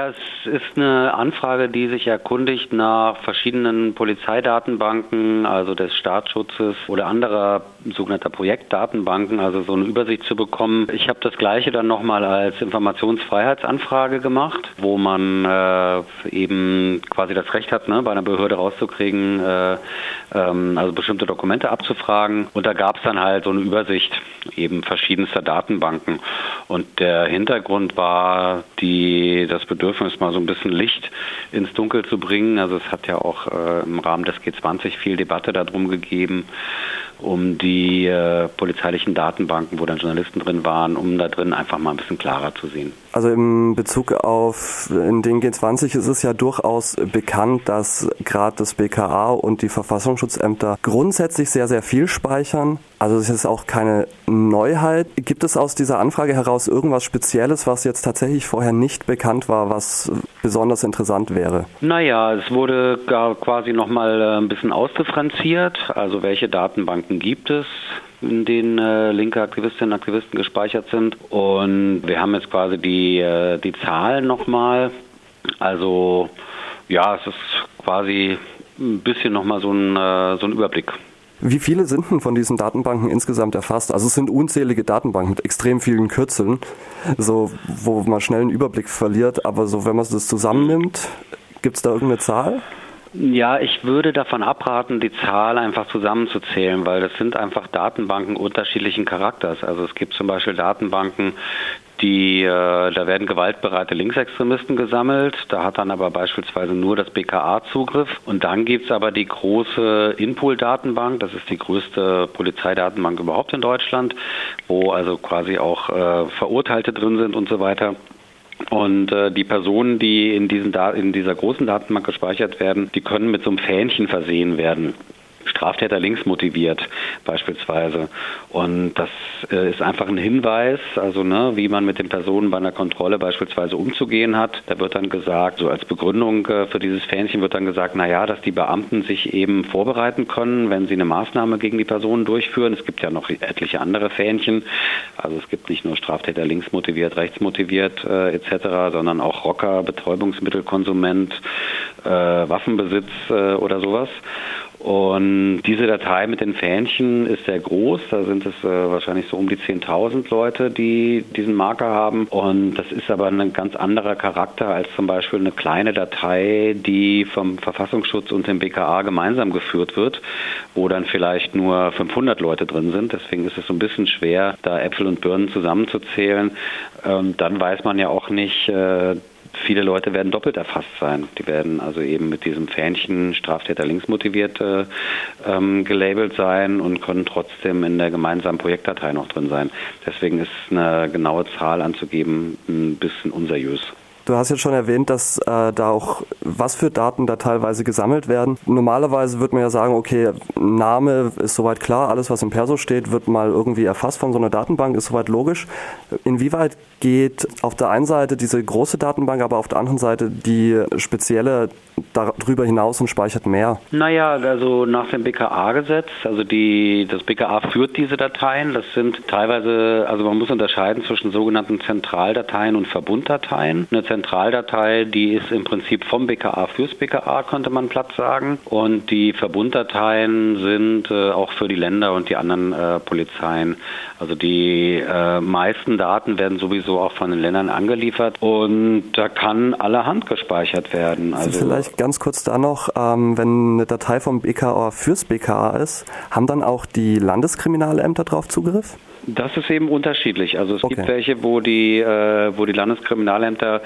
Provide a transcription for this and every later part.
Es ist eine Anfrage, die sich erkundigt nach verschiedenen Polizeidatenbanken, also des Staatsschutzes oder anderer sogenannter Projektdatenbanken, also so eine Übersicht zu bekommen. Ich habe das gleiche dann nochmal als Informationsfreiheitsanfrage gemacht, wo man äh, eben quasi das Recht hat, ne, bei einer Behörde rauszukriegen, äh, ähm, also bestimmte Dokumente abzufragen. Und da gab es dann halt so eine Übersicht eben verschiedenster Datenbanken. Und der Hintergrund war die, das Bedürfnis, mal so ein bisschen Licht ins Dunkel zu bringen. Also es hat ja auch äh, im Rahmen des G20 viel Debatte darum gegeben, um die äh, polizeilichen Datenbanken, wo dann Journalisten drin waren, um da drin einfach mal ein bisschen klarer zu sehen. Also im Bezug auf in den G20 ist es ja durchaus bekannt, dass gerade das BKA und die Verfassungsschutzämter grundsätzlich sehr, sehr viel speichern. Also es ist auch keine Neuheit. Gibt es aus dieser Anfrage heraus irgendwas Spezielles, was jetzt tatsächlich vorher nicht bekannt war, was besonders interessant wäre? Naja, es wurde quasi nochmal äh, ein bisschen ausdifferenziert. Also welche Datenbanken gibt es? in denen äh, linke Aktivistinnen und Aktivisten gespeichert sind. Und wir haben jetzt quasi die, äh, die Zahlen nochmal. Also ja, es ist quasi ein bisschen nochmal so ein, äh, so ein Überblick. Wie viele sind denn von diesen Datenbanken insgesamt erfasst? Also es sind unzählige Datenbanken mit extrem vielen Kürzeln, so wo man schnell einen Überblick verliert. Aber so, wenn man das zusammennimmt, gibt es da irgendeine Zahl? Ja, ich würde davon abraten, die Zahl einfach zusammenzuzählen, weil das sind einfach Datenbanken unterschiedlichen Charakters. Also es gibt zum Beispiel Datenbanken, die, äh, da werden gewaltbereite Linksextremisten gesammelt. Da hat dann aber beispielsweise nur das BKA Zugriff. Und dann gibt's aber die große Inpool-Datenbank. Das ist die größte Polizeidatenbank überhaupt in Deutschland, wo also quasi auch äh, Verurteilte drin sind und so weiter. Und äh, die Personen, die in, diesen in dieser großen Datenbank gespeichert werden, die können mit so einem Fähnchen versehen werden. Straftäter links motiviert beispielsweise. Und das äh, ist einfach ein Hinweis, also ne, wie man mit den Personen bei einer Kontrolle beispielsweise umzugehen hat. Da wird dann gesagt, so als Begründung äh, für dieses Fähnchen wird dann gesagt, na ja, dass die Beamten sich eben vorbereiten können, wenn sie eine Maßnahme gegen die Personen durchführen. Es gibt ja noch etliche andere Fähnchen. Also es gibt nicht nur Straftäter links motiviert, rechts motiviert äh, etc., sondern auch Rocker, Betäubungsmittelkonsument, äh, Waffenbesitz äh, oder sowas. Und diese Datei mit den Fähnchen ist sehr groß. Da sind es äh, wahrscheinlich so um die 10.000 Leute, die diesen Marker haben. Und das ist aber ein ganz anderer Charakter als zum Beispiel eine kleine Datei, die vom Verfassungsschutz und dem BKA gemeinsam geführt wird, wo dann vielleicht nur 500 Leute drin sind. Deswegen ist es so ein bisschen schwer, da Äpfel und Birnen zusammenzuzählen. Ähm, dann weiß man ja auch nicht, äh, Viele Leute werden doppelt erfasst sein. Die werden also eben mit diesem Fähnchen Straftäter links motiviert äh, ähm, gelabelt sein und können trotzdem in der gemeinsamen Projektdatei noch drin sein. Deswegen ist eine genaue Zahl anzugeben ein bisschen unseriös. Du hast jetzt schon erwähnt, dass äh, da auch was für Daten da teilweise gesammelt werden. Normalerweise würde man ja sagen, okay, Name ist soweit klar, alles was im Perso steht, wird mal irgendwie erfasst von so einer Datenbank, ist soweit logisch. Inwieweit geht auf der einen Seite diese große Datenbank, aber auf der anderen Seite die spezielle darüber hinaus und speichert mehr? Naja, also nach dem BKA-Gesetz, also die, das BKA führt diese Dateien. Das sind teilweise, also man muss unterscheiden zwischen sogenannten Zentraldateien und Verbunddateien. Eine Zentraldatei, die ist im Prinzip vom BKA fürs BKA, könnte man platt sagen. Und die Verbunddateien sind äh, auch für die Länder und die anderen äh, Polizeien. Also die äh, meisten Daten werden sowieso auch von den Ländern angeliefert und da kann allerhand gespeichert werden. Also vielleicht ganz kurz da noch, ähm, wenn eine Datei vom BKA fürs BKA ist, haben dann auch die Landeskriminalämter darauf Zugriff? Das ist eben unterschiedlich. Also es okay. gibt welche, wo die, äh, wo die Landeskriminalämter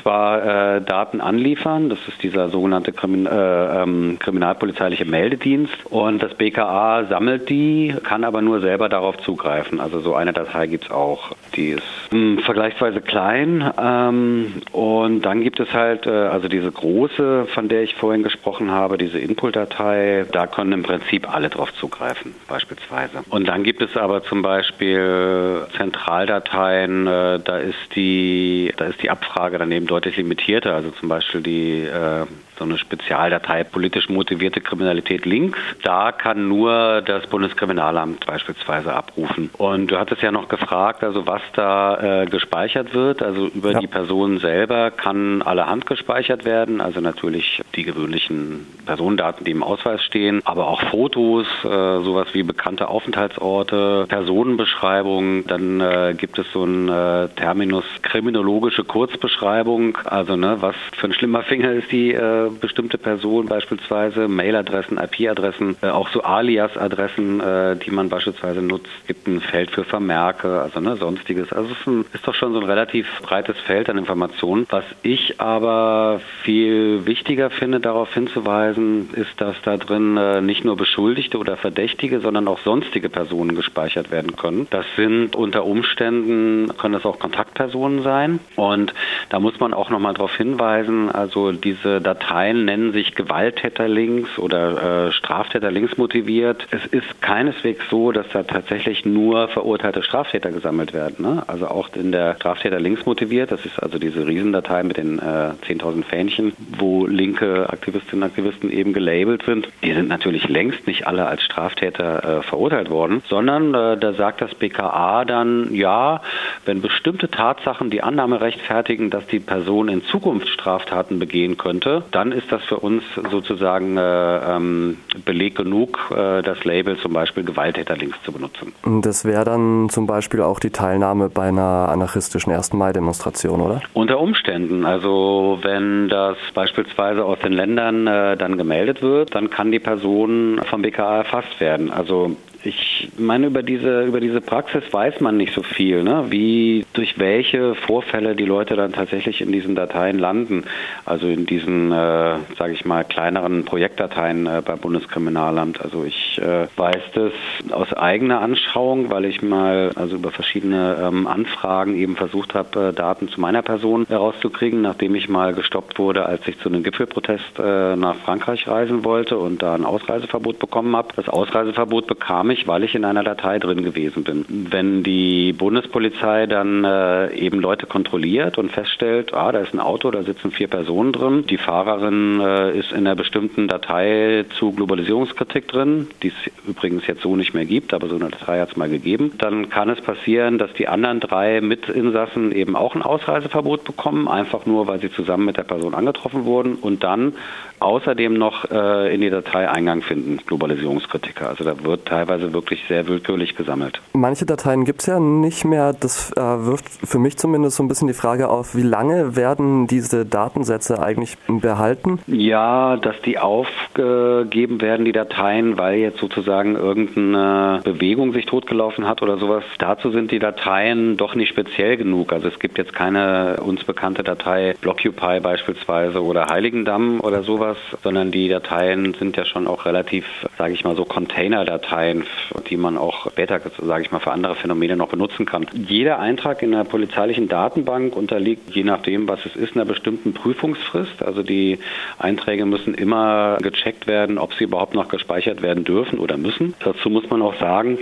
zwar äh, Daten anliefern, das ist dieser sogenannte Krimin äh, ähm, kriminalpolizeiliche Meldedienst, und das BKA sammelt die, kann aber nur selber darauf zugreifen. Also so eine Datei gibt es auch. Die ist hm, vergleichsweise klein. Ähm, und dann gibt es halt, äh, also diese große, von der ich vorhin gesprochen habe, diese Input-Datei, da können im Prinzip alle drauf zugreifen, beispielsweise. Und dann gibt es aber zum Beispiel Beispiel Zentraldateien, äh, da ist die, da ist die Abfrage dann eben deutlich limitierter. Also zum Beispiel die äh, so eine Spezialdatei politisch motivierte Kriminalität links. Da kann nur das Bundeskriminalamt beispielsweise abrufen. Und du hattest ja noch gefragt, also was da äh, gespeichert wird. Also über ja. die Person selber kann allerhand gespeichert werden. Also natürlich die gewöhnlichen Personendaten, die im Ausweis stehen, aber auch Fotos, äh, sowas wie bekannte Aufenthaltsorte, Personenbeschreibungen. Dann äh, gibt es so ein äh, Terminus kriminologische Kurzbeschreibung. Also ne, was für ein schlimmer Finger ist die äh, bestimmte Person beispielsweise, Mailadressen, IP-Adressen, äh, auch so Alias-Adressen, äh, die man beispielsweise nutzt. Gibt ein Feld für Vermerke, also ne, sonstiges. Also es ist, ein, ist doch schon so ein relativ breites Feld an Informationen. Was ich aber viel wichtiger finde, darauf hinzuweisen, ist, dass da drin äh, nicht nur Beschuldigte oder Verdächtige, sondern auch sonstige Personen gespeichert werden können. Das sind unter Umständen, können das auch Kontaktpersonen sein. Und da muss man auch nochmal darauf hinweisen, also diese Dateien nennen sich Gewalttäterlinks oder äh, Straftäterlinks motiviert. Es ist keineswegs so, dass da tatsächlich nur verurteilte Straftäter gesammelt werden. Ne? Also auch in der Straftäterlinks motiviert, das ist also diese Riesendatei mit den äh, 10.000 Fähnchen, wo linke Aktivistinnen und Aktivisten eben gelabelt sind. Die sind natürlich längst nicht alle als Straftäter äh, verurteilt worden, sondern äh, da sagt das BKA dann, ja, wenn bestimmte Tatsachen die Annahme rechtfertigen, dass die Person in Zukunft Straftaten begehen könnte, dann ist das für uns sozusagen äh, ähm, Beleg genug, äh, das Label zum Beispiel Gewalttäterlinks zu benutzen. Das wäre dann zum Beispiel auch die Teilnahme bei einer anarchistischen 1. Mai-Demonstration, oder? Unter Umständen. Also wenn das beispielsweise aus den Ländern äh, dann gemeldet wird, dann kann die Person vom BKA erfasst werden. Also ich meine, über diese, über diese Praxis weiß man nicht so viel, ne? wie durch welche Vorfälle die Leute dann tatsächlich in diesen Dateien landen. Also in diesen, äh, sage ich mal, kleineren Projektdateien äh, beim Bundeskriminalamt. Also ich äh, weiß das aus eigener Anschauung, weil ich mal also über verschiedene ähm, Anfragen eben versucht habe, äh, Daten zu meiner Person herauszukriegen, nachdem ich mal gestoppt wurde, als ich zu einem Gipfelprotest äh, nach Frankreich reisen wollte und da ein Ausreiseverbot bekommen habe. Das Ausreiseverbot bekam ich, weil ich in einer Datei drin gewesen bin. Wenn die Bundespolizei dann äh, eben Leute kontrolliert und feststellt, ah, da ist ein Auto, da sitzen vier Personen drin, die Fahrerin äh, ist in einer bestimmten Datei zu Globalisierungskritik drin, die es übrigens jetzt so nicht mehr gibt, aber so eine Datei hat es mal gegeben, dann kann es passieren, dass die anderen drei Mitinsassen eben auch ein Ausreiseverbot bekommen, einfach nur, weil sie zusammen mit der Person angetroffen wurden und dann außerdem noch äh, in die Datei Eingang finden, Globalisierungskritiker. Also da wird teilweise wirklich sehr willkürlich gesammelt. Manche Dateien gibt es ja nicht mehr. Das äh, wirft für mich zumindest so ein bisschen die Frage auf, wie lange werden diese Datensätze eigentlich behalten? Ja, dass die aufgegeben werden, die Dateien, weil jetzt sozusagen irgendeine Bewegung sich totgelaufen hat oder sowas. Dazu sind die Dateien doch nicht speziell genug. Also es gibt jetzt keine uns bekannte Datei Blockupy beispielsweise oder Heiligendamm oder sowas sowas, sondern die Dateien sind ja schon auch relativ, sage ich mal so, Container-Dateien, die man auch später, sage ich mal, für andere Phänomene noch benutzen kann. Jeder Eintrag in der polizeilichen Datenbank unterliegt, je nachdem, was es ist, einer bestimmten Prüfungsfrist. Also die Einträge müssen immer gecheckt werden, ob sie überhaupt noch gespeichert werden dürfen oder müssen. Dazu muss man auch sagen,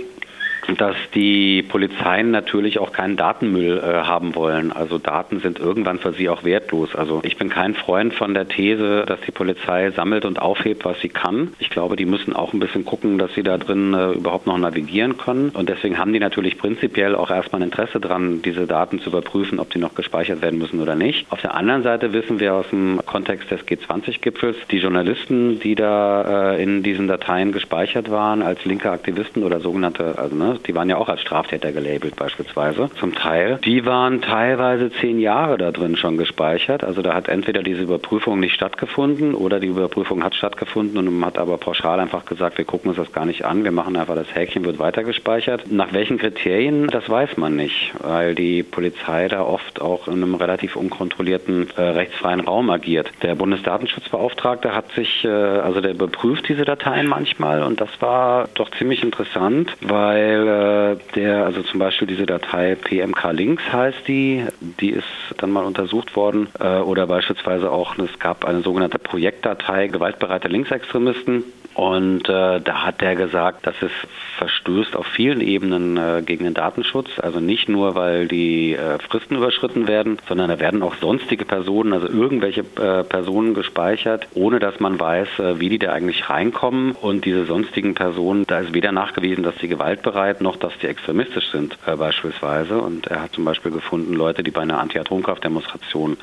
dass die Polizeien natürlich auch keinen Datenmüll äh, haben wollen. Also Daten sind irgendwann für sie auch wertlos. Also ich bin kein Freund von der These, dass die Polizei sammelt und aufhebt, was sie kann. Ich glaube, die müssen auch ein bisschen gucken, dass sie da drin äh, überhaupt noch navigieren können. Und deswegen haben die natürlich prinzipiell auch erstmal ein Interesse dran, diese Daten zu überprüfen, ob die noch gespeichert werden müssen oder nicht. Auf der anderen Seite wissen wir aus dem Kontext des G20-Gipfels, die Journalisten, die da äh, in diesen Dateien gespeichert waren als linke Aktivisten oder sogenannte, also ne, die waren ja auch als Straftäter gelabelt beispielsweise zum Teil. Die waren teilweise zehn Jahre da drin schon gespeichert. Also da hat entweder diese Überprüfung nicht stattgefunden oder die Überprüfung hat stattgefunden und man hat aber pauschal einfach gesagt, wir gucken uns das gar nicht an, wir machen einfach das Häkchen, wird weiter gespeichert. Nach welchen Kriterien, das weiß man nicht, weil die Polizei da oft auch in einem relativ unkontrollierten äh, rechtsfreien Raum agiert. Der Bundesdatenschutzbeauftragte hat sich, äh, also der überprüft diese Dateien manchmal und das war doch ziemlich interessant, weil äh, der, also zum Beispiel diese Datei PMK Links heißt die, die ist dann mal untersucht worden. Äh, oder beispielsweise auch, es gab eine sogenannte Projektdatei gewaltbereiter Linksextremisten Und äh, da hat der gesagt, dass es verstößt auf vielen Ebenen äh, gegen den Datenschutz. Also nicht nur, weil die äh, Fristen überschritten werden, sondern da werden auch sonstige Personen, also irgendwelche äh, Personen gespeichert, ohne dass man weiß, äh, wie die da eigentlich reinkommen. Und diese sonstigen Personen, da ist weder nachgewiesen, dass sie gewaltbereit noch, dass die extremistisch sind äh, beispielsweise. Und er hat zum Beispiel gefunden, Leute, die bei einer Anti-Atomkraftdemonstration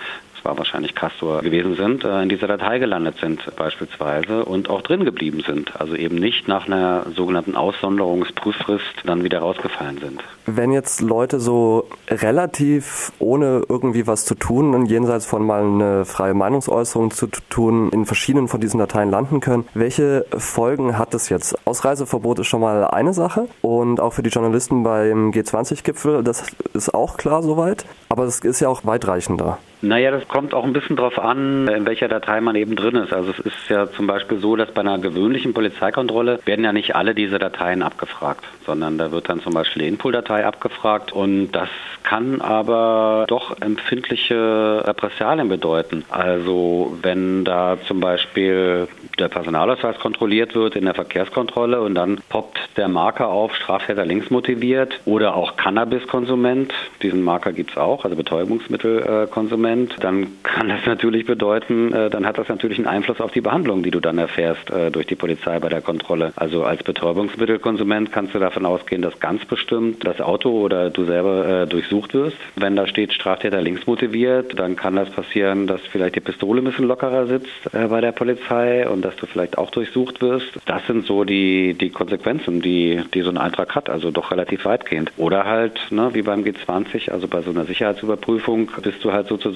war wahrscheinlich Castor gewesen sind, äh, in dieser Datei gelandet sind beispielsweise und auch drin geblieben sind. Also eben nicht nach einer sogenannten Aussonderungsprüffrist dann wieder rausgefallen sind. Wenn jetzt Leute so relativ ohne irgendwie was zu tun und jenseits von mal eine freie Meinungsäußerung zu tun in verschiedenen von diesen Dateien landen können, welche Folgen hat das jetzt? Ausreiseverbot ist schon mal eine Sache und auch für die Journalisten beim G20-Gipfel, das ist auch klar soweit, aber es ist ja auch weitreichender. Naja, das kommt auch ein bisschen darauf an, in welcher Datei man eben drin ist. Also es ist ja zum Beispiel so, dass bei einer gewöhnlichen Polizeikontrolle werden ja nicht alle diese Dateien abgefragt, sondern da wird dann zum Beispiel die Input-Datei abgefragt und das kann aber doch empfindliche Repressalien bedeuten. Also wenn da zum Beispiel der Personalausweis kontrolliert wird in der Verkehrskontrolle und dann poppt der Marker auf, Straftäter links motiviert oder auch Cannabiskonsument, diesen Marker gibt es auch, also Betäubungsmittelkonsument, dann kann das natürlich bedeuten, äh, dann hat das natürlich einen Einfluss auf die Behandlung, die du dann erfährst äh, durch die Polizei bei der Kontrolle. Also als Betäubungsmittelkonsument kannst du davon ausgehen, dass ganz bestimmt das Auto oder du selber äh, durchsucht wirst. Wenn da steht Straftäter links motiviert, dann kann das passieren, dass vielleicht die Pistole ein bisschen lockerer sitzt bei der Polizei und dass du vielleicht auch durchsucht wirst. Das sind so die, die Konsequenzen, die, die so ein Eintrag hat, also doch relativ weitgehend. Oder halt, ne, wie beim G20, also bei so einer Sicherheitsüberprüfung, bist du halt sozusagen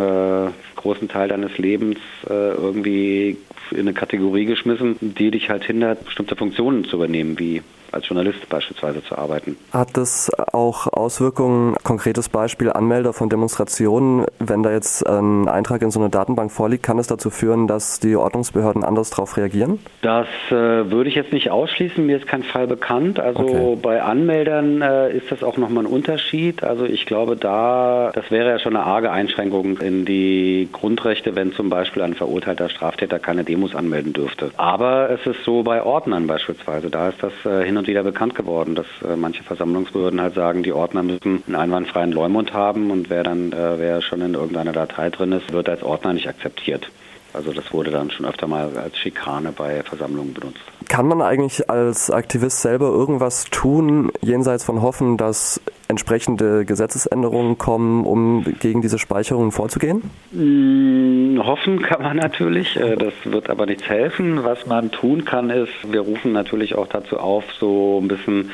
äh, großen Teil deines Lebens äh, irgendwie in eine Kategorie geschmissen, die dich halt hindert, bestimmte Funktionen zu übernehmen, wie als Journalist beispielsweise zu arbeiten. Hat das auch Auswirkungen, konkretes Beispiel, Anmelder von Demonstrationen, wenn da jetzt ein Eintrag in so eine Datenbank vorliegt, kann es dazu führen, dass die Ordnungsbehörden anders darauf reagieren? Das äh, würde ich jetzt nicht ausschließen, mir ist kein Fall bekannt. Also okay. bei Anmeldern äh, ist das auch nochmal ein Unterschied. Also ich glaube da, das wäre ja schon eine arge Einschränkung in die Grundrechte, wenn zum Beispiel ein verurteilter Straftäter keine Demos anmelden dürfte. Aber es ist so bei Ordnern beispielsweise, da ist das äh, hin und wieder bekannt geworden, dass äh, manche Versammlungsbehörden halt sagen, die Ordner müssen einen einwandfreien Leumund haben und wer dann, äh, wer schon in irgendeiner Datei drin ist, wird als Ordner nicht akzeptiert. Also das wurde dann schon öfter mal als Schikane bei Versammlungen benutzt. Kann man eigentlich als Aktivist selber irgendwas tun, jenseits von hoffen, dass entsprechende Gesetzesänderungen kommen, um gegen diese Speicherungen vorzugehen? Hm, hoffen kann man natürlich, äh, das wird aber nichts helfen. Was man tun kann, ist, wir rufen natürlich auch dazu auf, so ein bisschen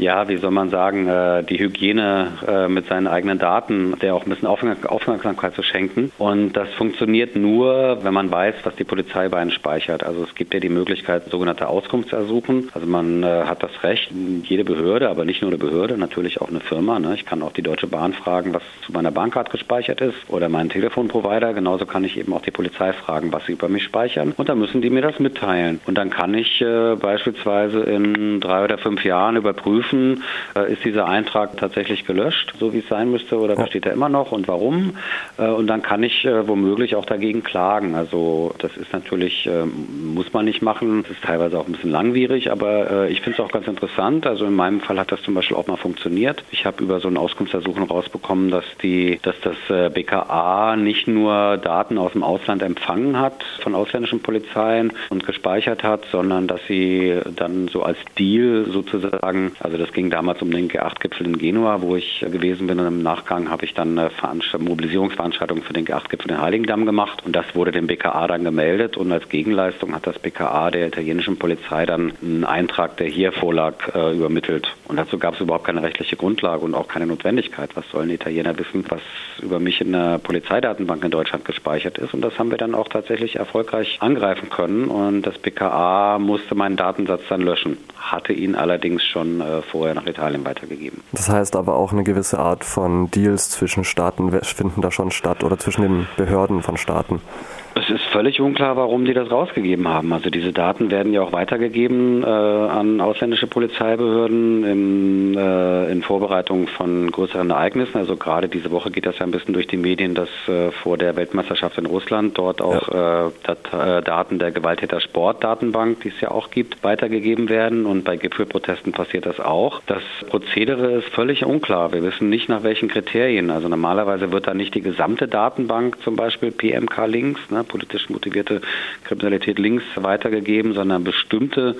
ja, wie soll man sagen, äh, die Hygiene äh, mit seinen eigenen Daten, der auch ein bisschen Aufmerksamkeit zu schenken. Und das funktioniert nur, wenn man weiß, was die Polizei bei einem speichert. Also es gibt ja die Möglichkeit, sogenannte Auskunftsersuchen. Also man äh, hat das Recht, jede Behörde, aber nicht nur eine Behörde, natürlich auch eine Firma. Ne? Ich kann auch die Deutsche Bahn fragen, was zu meiner Bahncard gespeichert ist oder meinen Telefonprovider. Genauso kann ich eben auch die Polizei fragen, was sie über mich speichern. Und dann müssen die mir das mitteilen. Und dann kann ich äh, beispielsweise in drei oder fünf Jahren überprüfen, prüfen, äh, ist dieser Eintrag tatsächlich gelöscht, so wie es sein müsste, oder besteht er immer noch und warum? Äh, und dann kann ich äh, womöglich auch dagegen klagen. Also das ist natürlich, muss man nicht machen, das ist teilweise auch ein bisschen langwierig, aber ich finde es auch ganz interessant. Also in meinem Fall hat das zum Beispiel auch mal funktioniert. Ich habe über so ein Auskunftsersuchen rausbekommen, dass die, dass das BKA nicht nur Daten aus dem Ausland empfangen hat von ausländischen Polizeien und gespeichert hat, sondern dass sie dann so als Deal sozusagen, also das ging damals um den G8-Gipfel in Genua, wo ich gewesen bin. Und im Nachgang habe ich dann eine Mobilisierungsveranstaltung für den G8-Gipfel in Heiligendamm gemacht. Und das wurde dem BKA dann gemeldet. Und als Gegenleistung hat das BKA der italienischen Polizei dann einen Eintrag, der hier vorlag, äh, übermittelt. Und dazu gab es überhaupt keine rechtliche Grundlage und auch keine Notwendigkeit. Was sollen Italiener wissen, was über mich in der Polizeidatenbank in Deutschland gespeichert ist? Und das haben wir dann auch tatsächlich erfolgreich angreifen können. Und das BKA musste meinen Datensatz dann löschen, hatte ihn allerdings schon äh, äh, vorher nach Italien weitergegeben. Das heißt aber auch eine gewisse Art von Deals zwischen Staaten finden da schon statt oder zwischen den Behörden von Staaten. Es ist völlig unklar, warum die das rausgegeben haben. Also diese Daten werden ja auch weitergegeben äh, an ausländische Polizeibehörden in, äh, in Vorbereitung von größeren Ereignissen. Also gerade diese Woche geht das ja ein bisschen durch die Medien, dass äh, vor der Weltmeisterschaft in Russland dort auch ja. Äh, Dat äh, Daten der Gewalttäter Sportdatenbank, die es ja auch gibt, weitergegeben werden. Und bei Gipfelprotesten passiert das auch. Das Prozedere ist völlig unklar. Wir wissen nicht, nach welchen Kriterien. Also normalerweise wird da nicht die gesamte Datenbank, zum Beispiel PMK Links, ne, politisch motivierte Kriminalität links weitergegeben, sondern bestimmte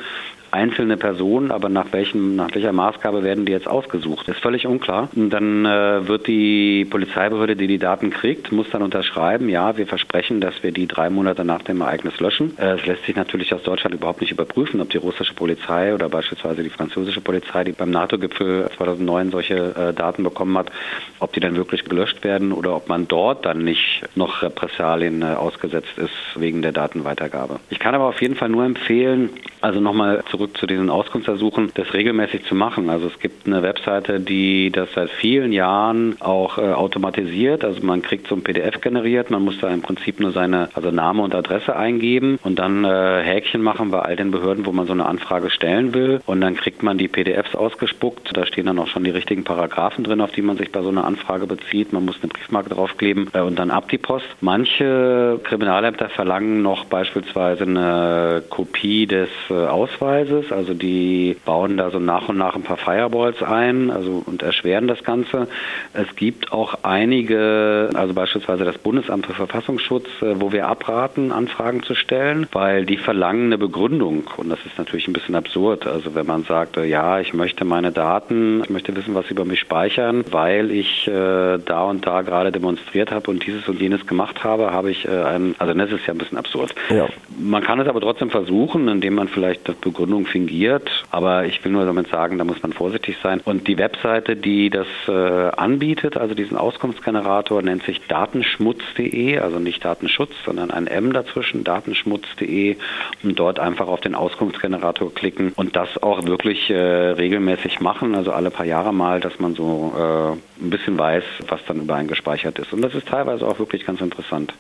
einzelne Personen, aber nach welchem, nach welcher Maßgabe werden die jetzt ausgesucht? Ist völlig unklar. Und dann äh, wird die Polizeibehörde, die die Daten kriegt, muss dann unterschreiben, ja, wir versprechen, dass wir die drei Monate nach dem Ereignis löschen. Äh, es lässt sich natürlich aus Deutschland überhaupt nicht überprüfen, ob die russische Polizei oder beispielsweise die französische Polizei, die beim NATO-Gipfel 2009 solche äh, Daten bekommen hat, ob die dann wirklich gelöscht werden oder ob man dort dann nicht noch Repressalien äh, ausgesetzt ist wegen der Datenweitergabe. Ich kann aber auf jeden Fall nur empfehlen, also nochmal zurück zurück zu diesen Auskunftsersuchen, das regelmäßig zu machen. Also es gibt eine Webseite, die das seit vielen Jahren auch äh, automatisiert. Also man kriegt so ein PDF generiert, man muss da im Prinzip nur seine, also Name und Adresse eingeben und dann äh, Häkchen machen bei all den Behörden, wo man so eine Anfrage stellen will. Und dann kriegt man die PDFs ausgespuckt. Da stehen dann auch schon die richtigen Paragraphen drin, auf die man sich bei so einer Anfrage bezieht. Man muss eine Briefmarke draufkleben äh, und dann ab die Post. Manche Kriminalämter verlangen noch beispielsweise eine Kopie des äh, Ausweises Enterprises, also die bauen da so nach und nach ein paar Firewalls ein also, und erschweren das Ganze. Es gibt auch einige, also beispielsweise das Bundesamt für Verfassungsschutz, äh, wo wir abraten, Anfragen zu stellen, weil die verlangen eine Begründung und das ist natürlich ein bisschen absurd. Also wenn man sagt, äh, ja, ich möchte meine Daten, ich möchte wissen, was sie über mich speichern, weil ich äh, da und da gerade demonstriert habe und dieses und jenes gemacht habe, habe ich äh, einen, also das ist ja ein bisschen absurd. Ja. Man kann es aber trotzdem versuchen, indem man vielleicht eine Begründung Begründung fingiert. Aber ich will nur damit sagen, da muss man vorsichtig sein. Und die Webseite, die das äh, anbietet, also diesen Auskunftsgenerator, nennt sich datenschmutz.de, also nicht Datenschutz, sondern ein M dazwischen, datenschmutz.de und dort einfach auf den Auskunftsgenerator klicken und das auch wirklich äh, regelmäßig machen, also alle paar Jahre mal, dass man so äh, ein bisschen weiß, was dann über einen gespeichert ist. Und das ist teilweise auch wirklich ganz interessant.